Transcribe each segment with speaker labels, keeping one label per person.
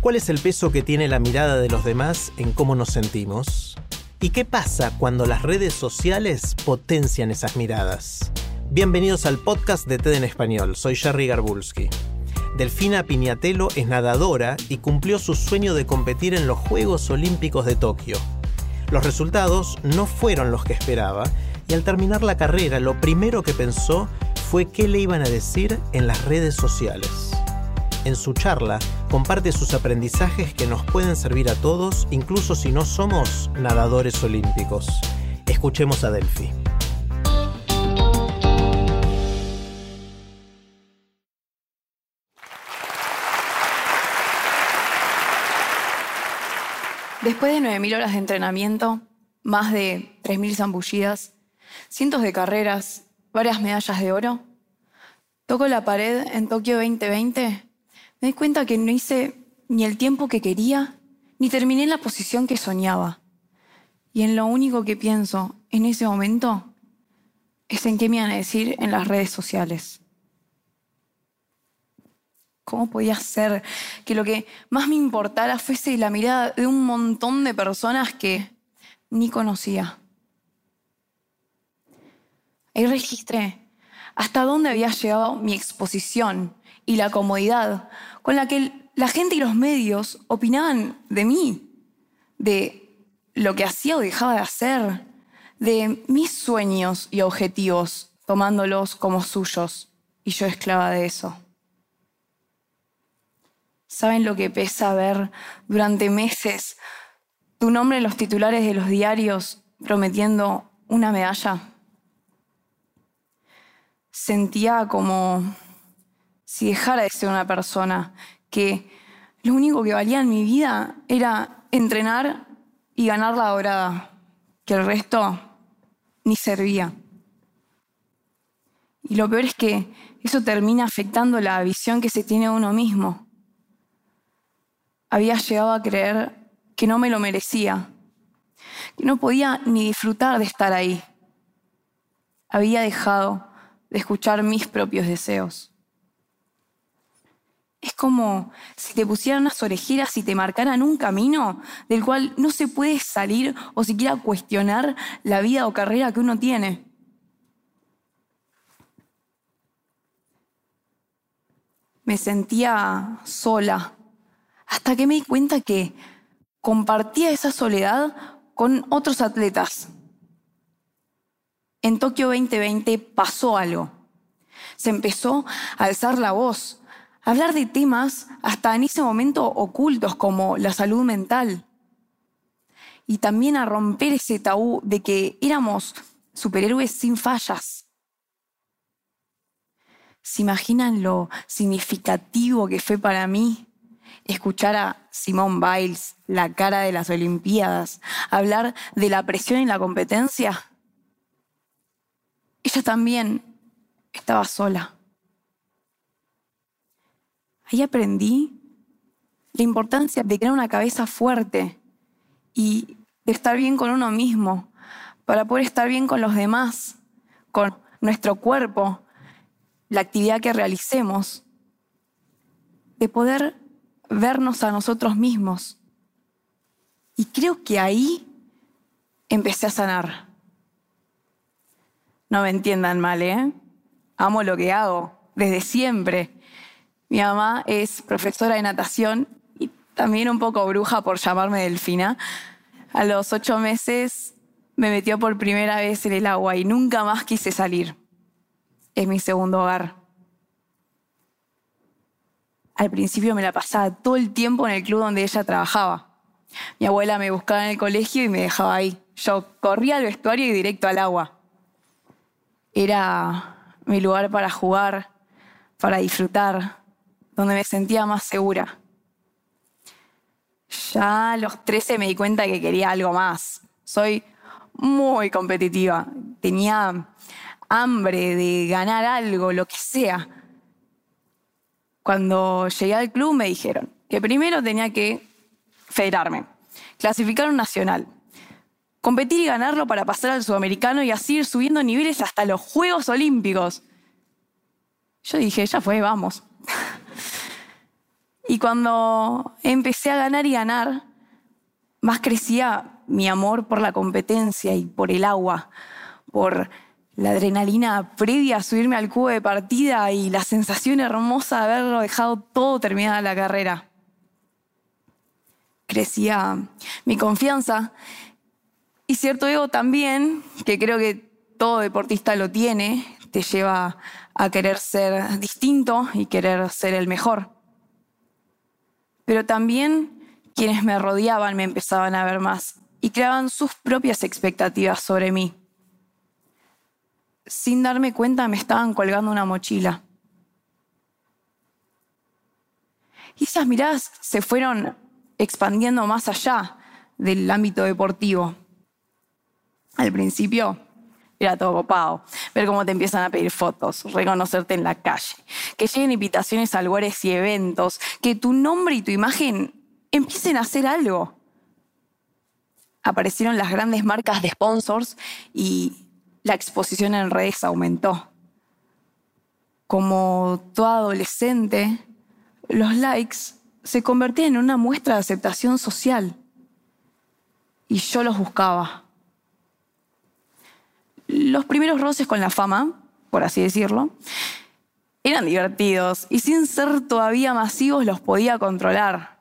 Speaker 1: ¿Cuál es el peso que tiene la mirada de los demás en cómo nos sentimos? ¿Y qué pasa cuando las redes sociales potencian esas miradas? Bienvenidos al podcast de TED en Español, soy Jerry Garbulski. Delfina Piñatelo es nadadora y cumplió su sueño de competir en los Juegos Olímpicos de Tokio. Los resultados no fueron los que esperaba y al terminar la carrera lo primero que pensó fue qué le iban a decir en las redes sociales. En su charla comparte sus aprendizajes que nos pueden servir a todos, incluso si no somos nadadores olímpicos. Escuchemos a Delphi.
Speaker 2: Después de 9.000 horas de entrenamiento, más de 3.000 zambullidas, cientos de carreras, varias medallas de oro, toco la pared en Tokio 2020, me di cuenta que no hice ni el tiempo que quería, ni terminé en la posición que soñaba. Y en lo único que pienso en ese momento es en qué me iban a decir en las redes sociales. ¿Cómo podía ser que lo que más me importara fuese la mirada de un montón de personas que ni conocía? Ahí registré hasta dónde había llegado mi exposición y la comodidad con la que la gente y los medios opinaban de mí, de lo que hacía o dejaba de hacer, de mis sueños y objetivos, tomándolos como suyos, y yo esclava de eso. ¿Saben lo que pesa ver durante meses tu nombre en los titulares de los diarios prometiendo una medalla? Sentía como si dejara de ser una persona que lo único que valía en mi vida era entrenar y ganar la dorada, que el resto ni servía. Y lo peor es que eso termina afectando la visión que se tiene de uno mismo había llegado a creer que no me lo merecía, que no podía ni disfrutar de estar ahí. Había dejado de escuchar mis propios deseos. Es como si te pusieran unas orejeras y te marcaran un camino del cual no se puede salir o siquiera cuestionar la vida o carrera que uno tiene. Me sentía sola, hasta que me di cuenta que compartía esa soledad con otros atletas. En Tokio 2020 pasó algo. Se empezó a alzar la voz, a hablar de temas hasta en ese momento ocultos como la salud mental. Y también a romper ese tabú de que éramos superhéroes sin fallas. ¿Se imaginan lo significativo que fue para mí escuchar a Simone Biles, la cara de las Olimpiadas, hablar de la presión en la competencia, ella también estaba sola. Ahí aprendí la importancia de tener una cabeza fuerte y de estar bien con uno mismo para poder estar bien con los demás, con nuestro cuerpo, la actividad que realicemos, de poder vernos a nosotros mismos. Y creo que ahí empecé a sanar. No me entiendan mal, ¿eh? Amo lo que hago desde siempre. Mi mamá es profesora de natación y también un poco bruja por llamarme Delfina. A los ocho meses me metió por primera vez en el agua y nunca más quise salir. Es mi segundo hogar. Al principio me la pasaba todo el tiempo en el club donde ella trabajaba. Mi abuela me buscaba en el colegio y me dejaba ahí. Yo corría al vestuario y directo al agua. Era mi lugar para jugar, para disfrutar, donde me sentía más segura. Ya a los 13 me di cuenta que quería algo más. Soy muy competitiva. Tenía hambre de ganar algo, lo que sea. Cuando llegué al club me dijeron que primero tenía que federarme, clasificar un nacional, competir y ganarlo para pasar al sudamericano y así ir subiendo niveles hasta los Juegos Olímpicos. Yo dije, ya fue, vamos. y cuando empecé a ganar y ganar, más crecía mi amor por la competencia y por el agua, por la adrenalina previa a subirme al cubo de partida y la sensación hermosa de haberlo dejado todo terminada la carrera. Crecía mi confianza y cierto ego también, que creo que todo deportista lo tiene, te lleva a querer ser distinto y querer ser el mejor. Pero también quienes me rodeaban me empezaban a ver más y creaban sus propias expectativas sobre mí sin darme cuenta me estaban colgando una mochila. Y esas miradas se fueron expandiendo más allá del ámbito deportivo. Al principio era todo copado, ver cómo te empiezan a pedir fotos, reconocerte en la calle, que lleguen invitaciones a lugares y eventos, que tu nombre y tu imagen empiecen a hacer algo. Aparecieron las grandes marcas de sponsors y la exposición en redes aumentó. Como toda adolescente, los likes se convertían en una muestra de aceptación social y yo los buscaba. Los primeros roces con la fama, por así decirlo, eran divertidos y sin ser todavía masivos los podía controlar.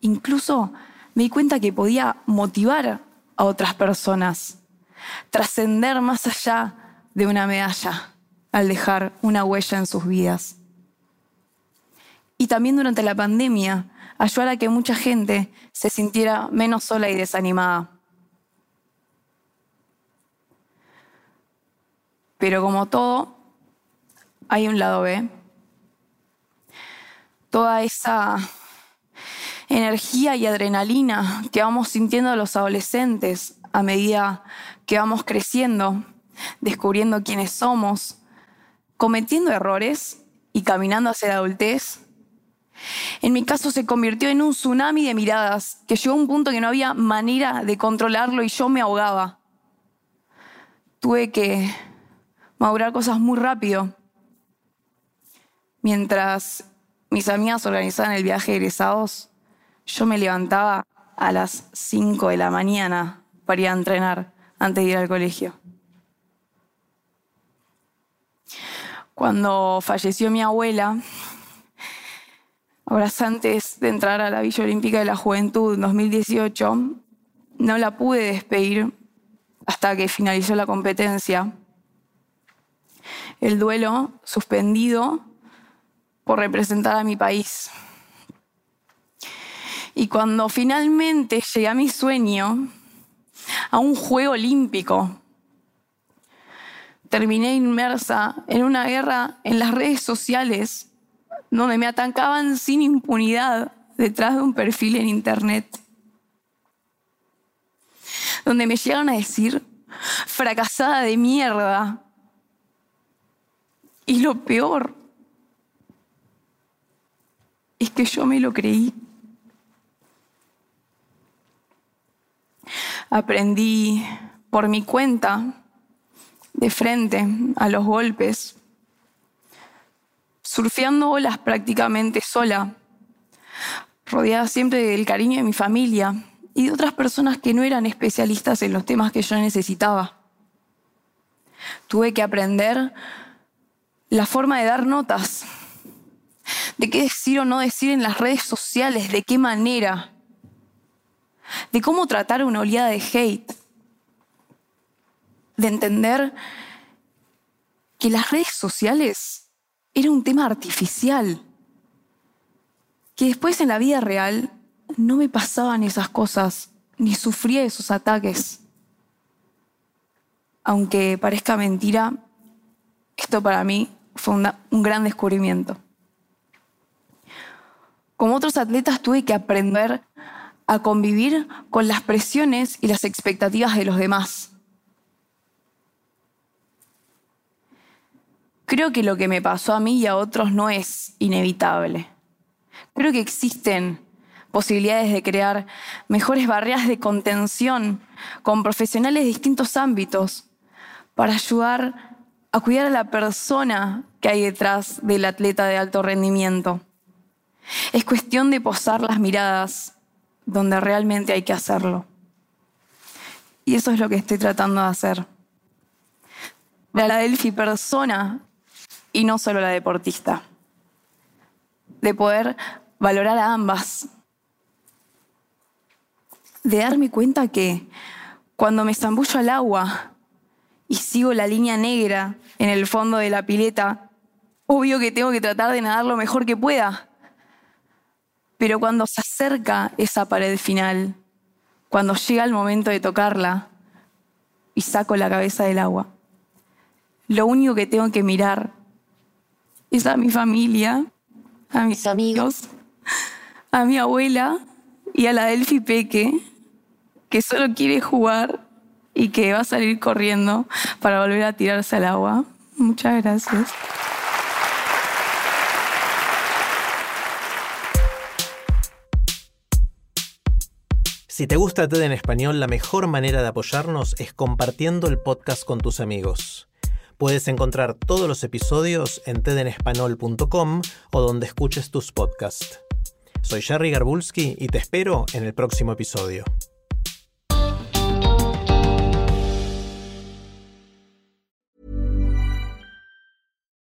Speaker 2: Incluso me di cuenta que podía motivar a otras personas trascender más allá de una medalla al dejar una huella en sus vidas. Y también durante la pandemia, ayudar a que mucha gente se sintiera menos sola y desanimada. Pero como todo, hay un lado B. Toda esa energía y adrenalina que vamos sintiendo los adolescentes a medida que vamos creciendo, descubriendo quiénes somos, cometiendo errores y caminando hacia la adultez. En mi caso se convirtió en un tsunami de miradas que llegó a un punto que no había manera de controlarlo y yo me ahogaba. Tuve que madurar cosas muy rápido. Mientras mis amigas organizaban el viaje de egresados, yo me levantaba a las 5 de la mañana para ir a entrenar antes de ir al colegio. Cuando falleció mi abuela, horas antes de entrar a la Villa Olímpica de la Juventud en 2018, no la pude despedir hasta que finalizó la competencia. El duelo suspendido por representar a mi país. Y cuando finalmente llegué a mi sueño, a un juego olímpico. Terminé inmersa en una guerra en las redes sociales donde me atacaban sin impunidad detrás de un perfil en internet. Donde me llegan a decir, fracasada de mierda. Y lo peor es que yo me lo creí. aprendí por mi cuenta, de frente a los golpes, surfeando olas prácticamente sola, rodeada siempre del cariño de mi familia y de otras personas que no eran especialistas en los temas que yo necesitaba. Tuve que aprender la forma de dar notas, de qué decir o no decir en las redes sociales, de qué manera de cómo tratar una oleada de hate, de entender que las redes sociales era un tema artificial, que después en la vida real no me pasaban esas cosas, ni sufría esos ataques. Aunque parezca mentira, Esto para mí fue un gran descubrimiento. Como otros atletas tuve que aprender a convivir con las presiones y las expectativas de los demás. Creo que lo que me pasó a mí y a otros no es inevitable. Creo que existen posibilidades de crear mejores barreras de contención con profesionales de distintos ámbitos para ayudar a cuidar a la persona que hay detrás del atleta de alto rendimiento. Es cuestión de posar las miradas donde realmente hay que hacerlo. Y eso es lo que estoy tratando de hacer. La Delphi persona y no solo la deportista. De poder valorar a ambas. De darme cuenta que cuando me zambullo al agua y sigo la línea negra en el fondo de la pileta, obvio que tengo que tratar de nadar lo mejor que pueda. Pero cuando se acerca esa pared final, cuando llega el momento de tocarla y saco la cabeza del agua, lo único que tengo que mirar es a mi familia, a mis amigos, a mi abuela y a la Delphi Peque, que solo quiere jugar y que va a salir corriendo para volver a tirarse al agua. Muchas gracias.
Speaker 1: Si te gusta TED en español, la mejor manera de apoyarnos es compartiendo el podcast con tus amigos. Puedes encontrar todos los episodios en tedenespanol.com o donde escuches tus podcasts. Soy Jerry Garbulski y te espero en el próximo episodio.